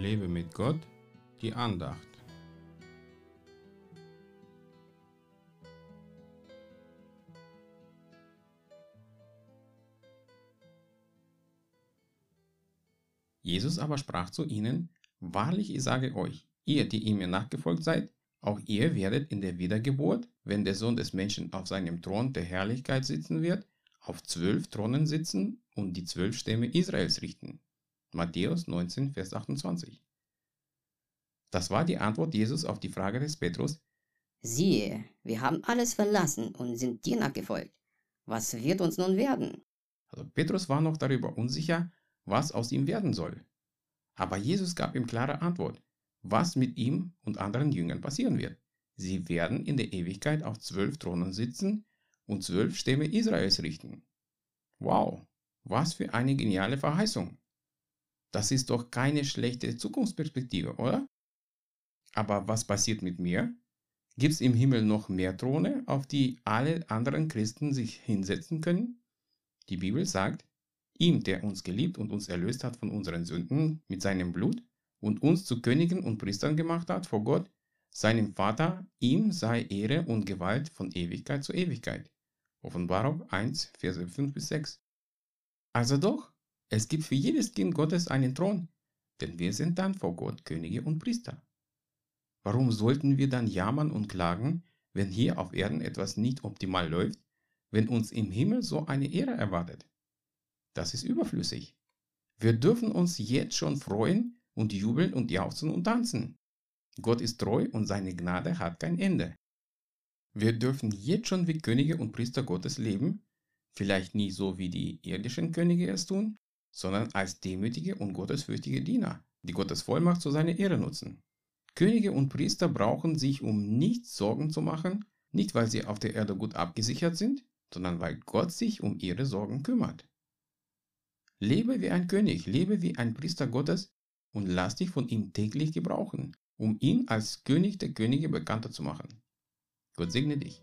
Lebe mit Gott, die Andacht. Jesus aber sprach zu ihnen, Wahrlich, ich sage euch, ihr, die ihr mir nachgefolgt seid, auch ihr werdet in der Wiedergeburt, wenn der Sohn des Menschen auf seinem Thron der Herrlichkeit sitzen wird, auf zwölf Thronen sitzen und die zwölf Stämme Israels richten. Matthäus 19, Vers 28. Das war die Antwort Jesus auf die Frage des Petrus. Siehe, wir haben alles verlassen und sind dir nachgefolgt. Was wird uns nun werden? Also Petrus war noch darüber unsicher, was aus ihm werden soll. Aber Jesus gab ihm klare Antwort, was mit ihm und anderen Jüngern passieren wird. Sie werden in der Ewigkeit auf zwölf Thronen sitzen und zwölf Stämme Israels richten. Wow, was für eine geniale Verheißung. Das ist doch keine schlechte Zukunftsperspektive, oder? Aber was passiert mit mir? Gibt es im Himmel noch mehr Throne, auf die alle anderen Christen sich hinsetzen können? Die Bibel sagt, ihm, der uns geliebt und uns erlöst hat von unseren Sünden mit seinem Blut und uns zu Königen und Priestern gemacht hat vor Gott, seinem Vater, ihm sei Ehre und Gewalt von Ewigkeit zu Ewigkeit. Offenbarung 1, Verse 5 bis 6. Also doch, es gibt für jedes Kind Gottes einen Thron, denn wir sind dann vor Gott Könige und Priester. Warum sollten wir dann jammern und klagen, wenn hier auf Erden etwas nicht optimal läuft, wenn uns im Himmel so eine Ehre erwartet? Das ist überflüssig. Wir dürfen uns jetzt schon freuen und jubeln und jauchzen und tanzen. Gott ist treu und seine Gnade hat kein Ende. Wir dürfen jetzt schon wie Könige und Priester Gottes leben, vielleicht nie so wie die irdischen Könige es tun, sondern als demütige und gottesfürchtige Diener, die Gottes Vollmacht zu seiner Ehre nutzen. Könige und Priester brauchen sich um nichts Sorgen zu machen, nicht weil sie auf der Erde gut abgesichert sind, sondern weil Gott sich um ihre Sorgen kümmert. Lebe wie ein König, lebe wie ein Priester Gottes und lass dich von ihm täglich gebrauchen, um ihn als König der Könige bekannter zu machen. Gott segne dich.